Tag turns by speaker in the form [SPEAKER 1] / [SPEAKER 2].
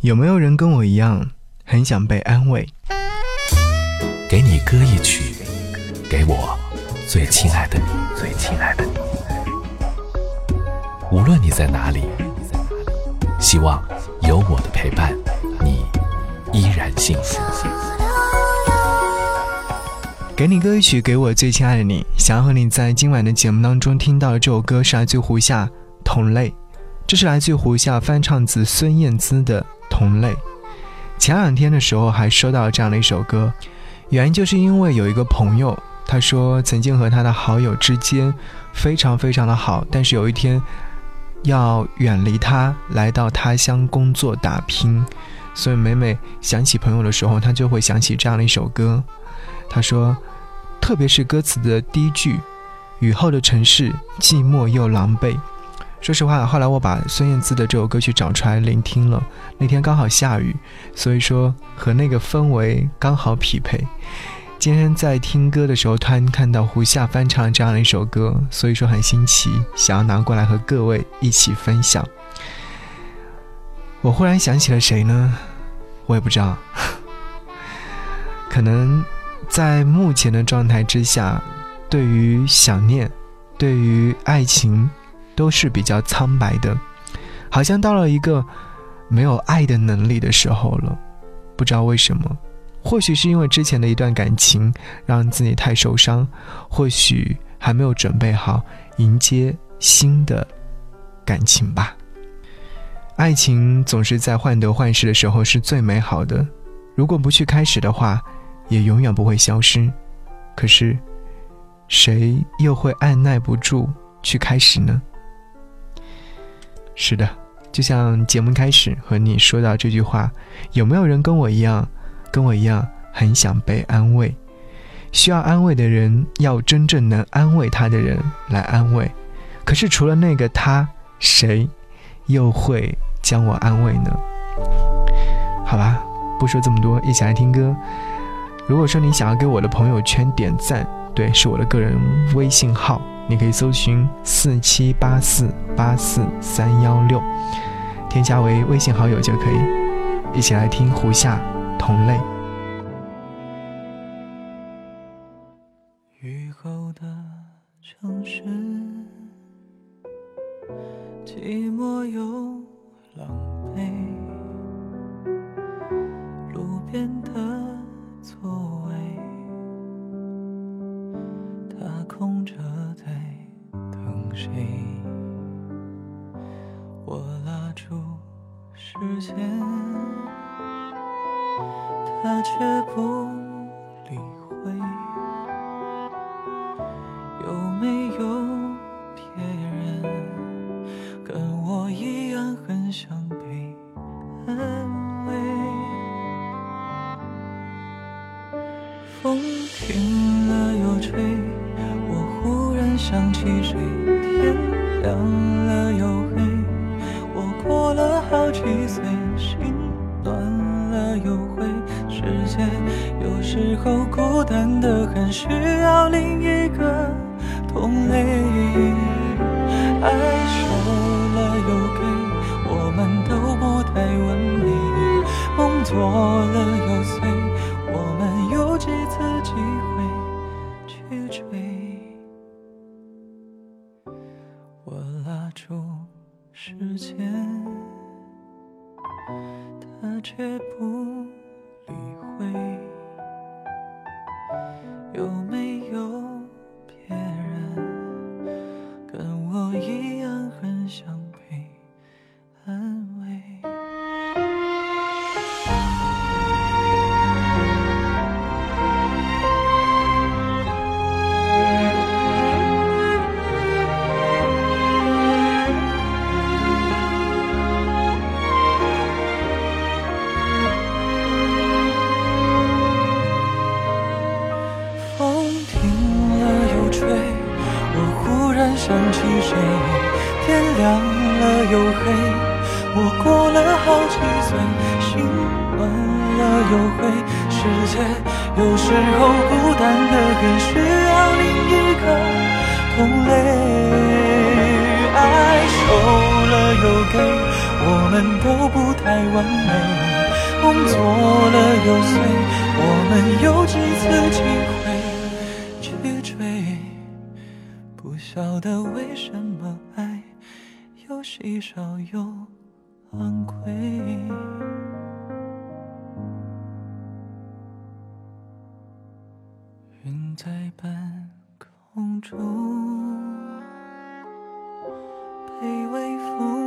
[SPEAKER 1] 有没有人跟我一样，很想被安慰？
[SPEAKER 2] 给你歌一曲，给我最亲爱的你，最亲爱的你。无论你在哪里，希望有我的陪伴，你依然幸福。
[SPEAKER 1] 给你歌一曲，给我最亲爱的你。想要和你在今晚的节目当中听到的这首歌是来自胡夏《同类》，这是来自胡夏翻唱自孙燕姿的《同类》。前两天的时候还收到了这样的一首歌，原因就是因为有一个朋友，他说曾经和他的好友之间非常非常的好，但是有一天要远离他，来到他乡工作打拼，所以每每想起朋友的时候，他就会想起这样的一首歌。他说。特别是歌词的第一句，“雨后的城市寂寞又狼狈。”说实话，后来我把孙燕姿的这首歌曲找出来聆听了，那天刚好下雨，所以说和那个氛围刚好匹配。今天在听歌的时候，突然看到胡夏翻唱这样的一首歌，所以说很新奇，想要拿过来和各位一起分享。我忽然想起了谁呢？我也不知道，可能。在目前的状态之下，对于想念，对于爱情，都是比较苍白的，好像到了一个没有爱的能力的时候了。不知道为什么，或许是因为之前的一段感情让自己太受伤，或许还没有准备好迎接新的感情吧。爱情总是在患得患失的时候是最美好的，如果不去开始的话。也永远不会消失，可是，谁又会按耐不住去开始呢？是的，就像节目开始和你说到这句话，有没有人跟我一样，跟我一样很想被安慰？需要安慰的人，要真正能安慰他的人来安慰。可是除了那个他，谁又会将我安慰呢？好吧，不说这么多，一起来听歌。如果说你想要给我的朋友圈点赞，对，是我的个人微信号，你可以搜寻四七八四八四三幺六，添加为微信好友就可以。一起来听胡夏《同类》。
[SPEAKER 3] 雨后的城市，寂寞又狼狈，路边的。座位，时间，他却不理会。有没有别人跟我一样很想被安慰？风停了又吹，我忽然想起谁。天亮有时候孤单的很，需要另一个同类。爱说了又给，我们都不太完美。梦做了又碎，我们有几次机会去追？我拉住时间，他却不。有天亮了又黑，我过了好几岁，心暖了又灰。世界有时候孤单的很，需要另一个同类。爱收了又给，我们都不太完美。梦做了又碎，我们有几次机会去追？不晓得为什么稀少又昂贵。云在半空中，被微风。